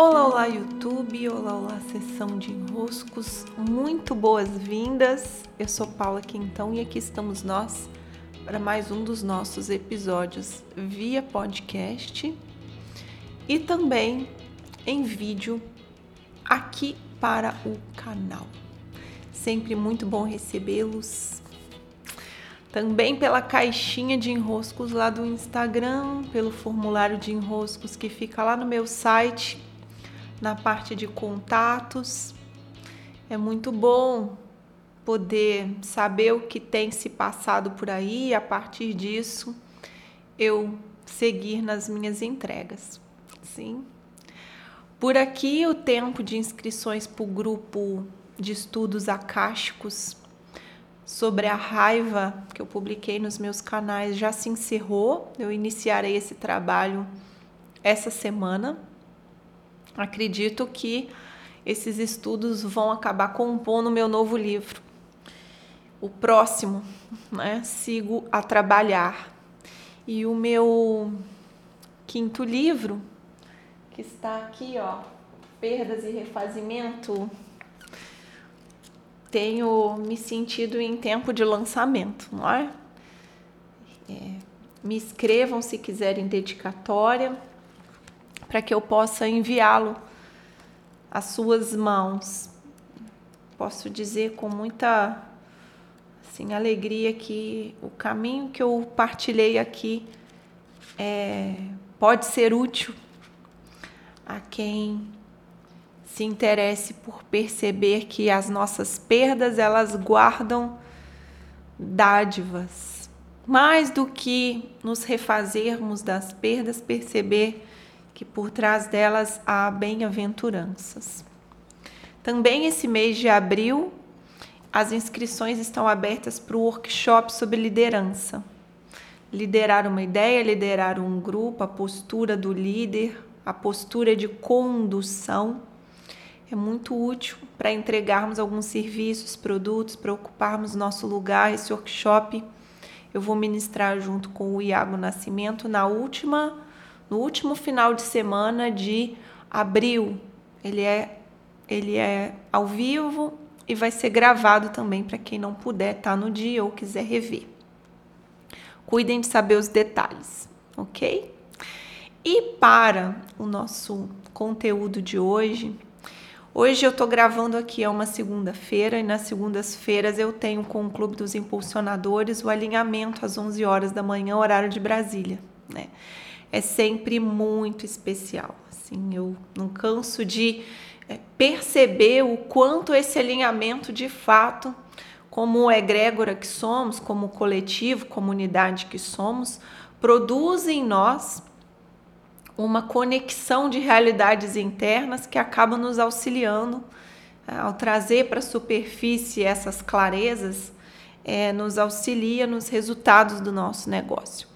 Olá, olá YouTube, olá, olá sessão de enroscos, muito boas-vindas. Eu sou Paula Quintão e aqui estamos nós para mais um dos nossos episódios via podcast e também em vídeo aqui para o canal. Sempre muito bom recebê-los. Também pela caixinha de enroscos lá do Instagram, pelo formulário de enroscos que fica lá no meu site na parte de contatos. É muito bom poder saber o que tem se passado por aí e a partir disso eu seguir nas minhas entregas. Sim. Por aqui o tempo de inscrições para o grupo de estudos acásticos sobre a raiva que eu publiquei nos meus canais já se encerrou. Eu iniciarei esse trabalho essa semana acredito que esses estudos vão acabar compondo o meu novo livro. O próximo, né? Sigo a trabalhar. E o meu quinto livro, que está aqui, ó, Perdas e Refazimento, tenho me sentido em tempo de lançamento, não é? é me escrevam se quiserem dedicatória para que eu possa enviá-lo às suas mãos. Posso dizer com muita assim, alegria que o caminho que eu partilhei aqui é, pode ser útil a quem se interesse por perceber que as nossas perdas elas guardam dádivas. Mais do que nos refazermos das perdas, perceber que por trás delas há bem-aventuranças. Também esse mês de abril, as inscrições estão abertas para o workshop sobre liderança. Liderar uma ideia, liderar um grupo, a postura do líder, a postura de condução é muito útil para entregarmos alguns serviços, produtos, para ocuparmos nosso lugar. Esse workshop eu vou ministrar junto com o Iago Nascimento na última no último final de semana de abril. Ele é, ele é ao vivo e vai ser gravado também para quem não puder estar tá no dia ou quiser rever. Cuidem de saber os detalhes, ok? E para o nosso conteúdo de hoje, hoje eu estou gravando aqui, é uma segunda-feira, e nas segundas-feiras eu tenho com o Clube dos Impulsionadores o alinhamento às 11 horas da manhã, horário de Brasília, né? É sempre muito especial. Assim, eu não canso de é, perceber o quanto esse alinhamento de fato, como egrégora que somos, como coletivo, comunidade que somos, produz em nós uma conexão de realidades internas que acaba nos auxiliando é, ao trazer para a superfície essas clarezas, é, nos auxilia nos resultados do nosso negócio.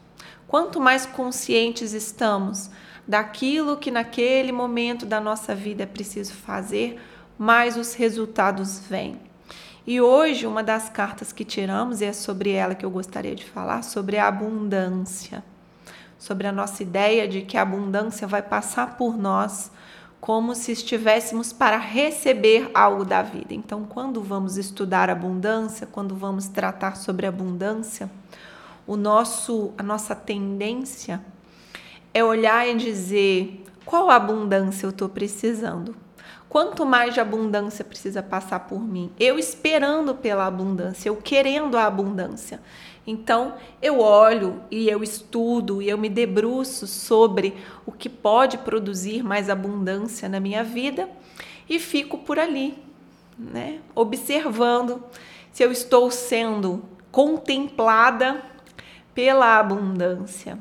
Quanto mais conscientes estamos daquilo que naquele momento da nossa vida é preciso fazer, mais os resultados vêm. E hoje, uma das cartas que tiramos, e é sobre ela que eu gostaria de falar, sobre a abundância. Sobre a nossa ideia de que a abundância vai passar por nós como se estivéssemos para receber algo da vida. Então, quando vamos estudar abundância, quando vamos tratar sobre abundância, o nosso, a nossa tendência é olhar e dizer qual abundância eu estou precisando. Quanto mais de abundância precisa passar por mim? Eu esperando pela abundância, eu querendo a abundância. Então, eu olho e eu estudo e eu me debruço sobre o que pode produzir mais abundância na minha vida e fico por ali, né? Observando se eu estou sendo contemplada pela abundância,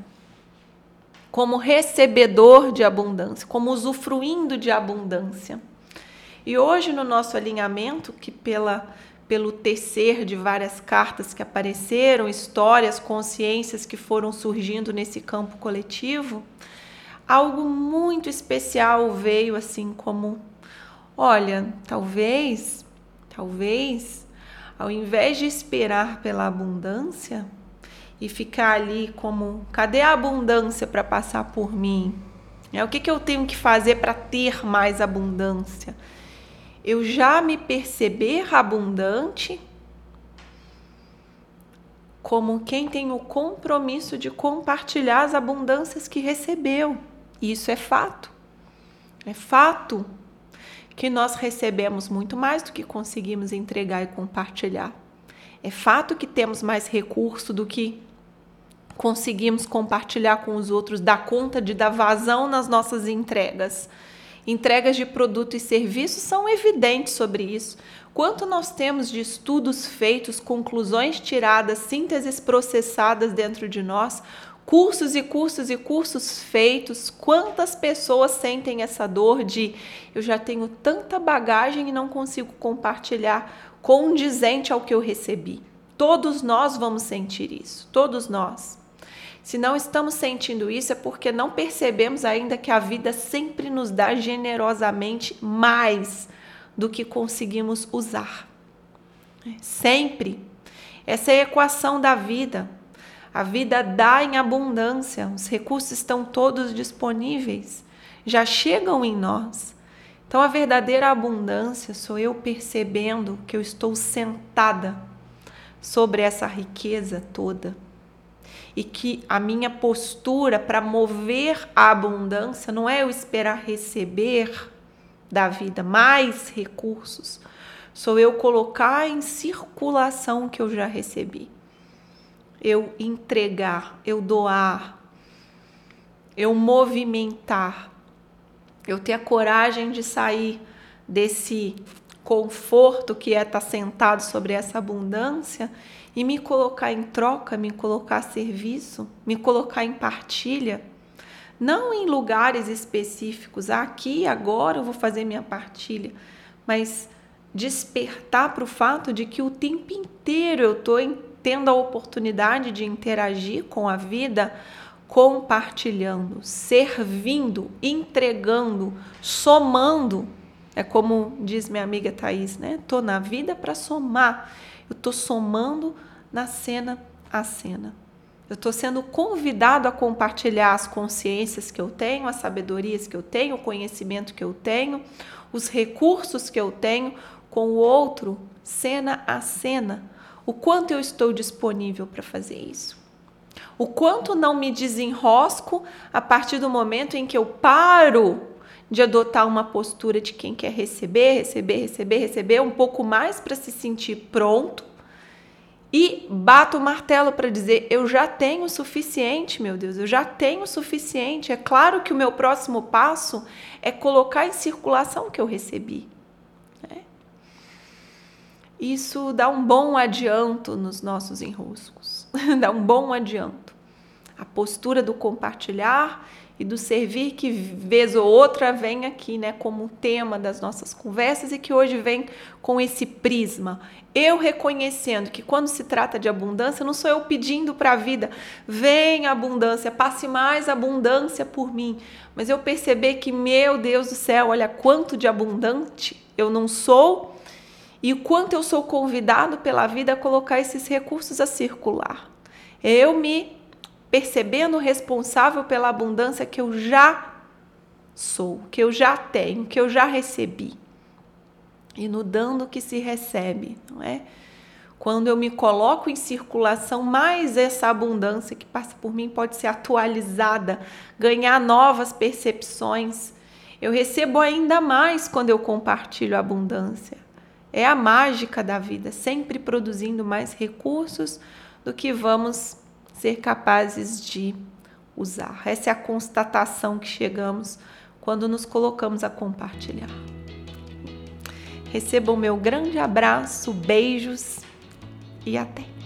como recebedor de abundância, como usufruindo de abundância. E hoje no nosso alinhamento, que pela pelo tecer de várias cartas que apareceram, histórias, consciências que foram surgindo nesse campo coletivo, algo muito especial veio assim como, olha, talvez, talvez, ao invés de esperar pela abundância, e ficar ali como: cadê a abundância para passar por mim? É, o que, que eu tenho que fazer para ter mais abundância? Eu já me perceber abundante como quem tem o compromisso de compartilhar as abundâncias que recebeu. Isso é fato. É fato que nós recebemos muito mais do que conseguimos entregar e compartilhar. É fato que temos mais recurso do que conseguimos compartilhar com os outros, dar conta de dar vazão nas nossas entregas. Entregas de produto e serviço são evidentes sobre isso. Quanto nós temos de estudos feitos, conclusões tiradas, sínteses processadas dentro de nós, cursos e cursos e cursos feitos, quantas pessoas sentem essa dor de eu já tenho tanta bagagem e não consigo compartilhar condizente ao que eu recebi. Todos nós vamos sentir isso, todos nós. Se não estamos sentindo isso, é porque não percebemos ainda que a vida sempre nos dá generosamente mais do que conseguimos usar. Sempre. Essa é a equação da vida. A vida dá em abundância, os recursos estão todos disponíveis, já chegam em nós. Então, a verdadeira abundância sou eu percebendo que eu estou sentada sobre essa riqueza toda e que a minha postura para mover a abundância não é eu esperar receber da vida mais recursos, sou eu colocar em circulação o que eu já recebi. Eu entregar, eu doar, eu movimentar, eu ter a coragem de sair desse conforto que é estar sentado sobre essa abundância e me colocar em troca, me colocar a serviço, me colocar em partilha, não em lugares específicos, ah, aqui agora eu vou fazer minha partilha, mas despertar para o fato de que o tempo inteiro eu estou tendo a oportunidade de interagir com a vida, compartilhando, servindo, entregando, somando. É como diz minha amiga Thaís, né? Tô na vida para somar. Eu estou somando na cena a cena. Eu estou sendo convidado a compartilhar as consciências que eu tenho, as sabedorias que eu tenho, o conhecimento que eu tenho, os recursos que eu tenho com o outro, cena a cena. O quanto eu estou disponível para fazer isso. O quanto não me desenrosco a partir do momento em que eu paro de adotar uma postura de quem quer receber, receber, receber, receber um pouco mais para se sentir pronto e bato o martelo para dizer: eu já tenho o suficiente, meu Deus, eu já tenho o suficiente. É claro que o meu próximo passo é colocar em circulação o que eu recebi. Né? Isso dá um bom adianto nos nossos enroscos, dá um bom adianto. A postura do compartilhar e do servir que vez ou outra vem aqui, né, como tema das nossas conversas e que hoje vem com esse prisma. Eu reconhecendo que quando se trata de abundância, não sou eu pedindo para a vida, vem abundância, passe mais abundância por mim, mas eu perceber que, meu Deus do céu, olha quanto de abundante eu não sou e o quanto eu sou convidado pela vida a colocar esses recursos a circular. Eu me percebendo responsável pela abundância que eu já sou, que eu já tenho, que eu já recebi. E no dando que se recebe, não é? Quando eu me coloco em circulação, mais essa abundância que passa por mim pode ser atualizada, ganhar novas percepções. Eu recebo ainda mais quando eu compartilho a abundância. É a mágica da vida, sempre produzindo mais recursos do que vamos ser capazes de usar. Essa é a constatação que chegamos quando nos colocamos a compartilhar. Receba o meu grande abraço, beijos e até!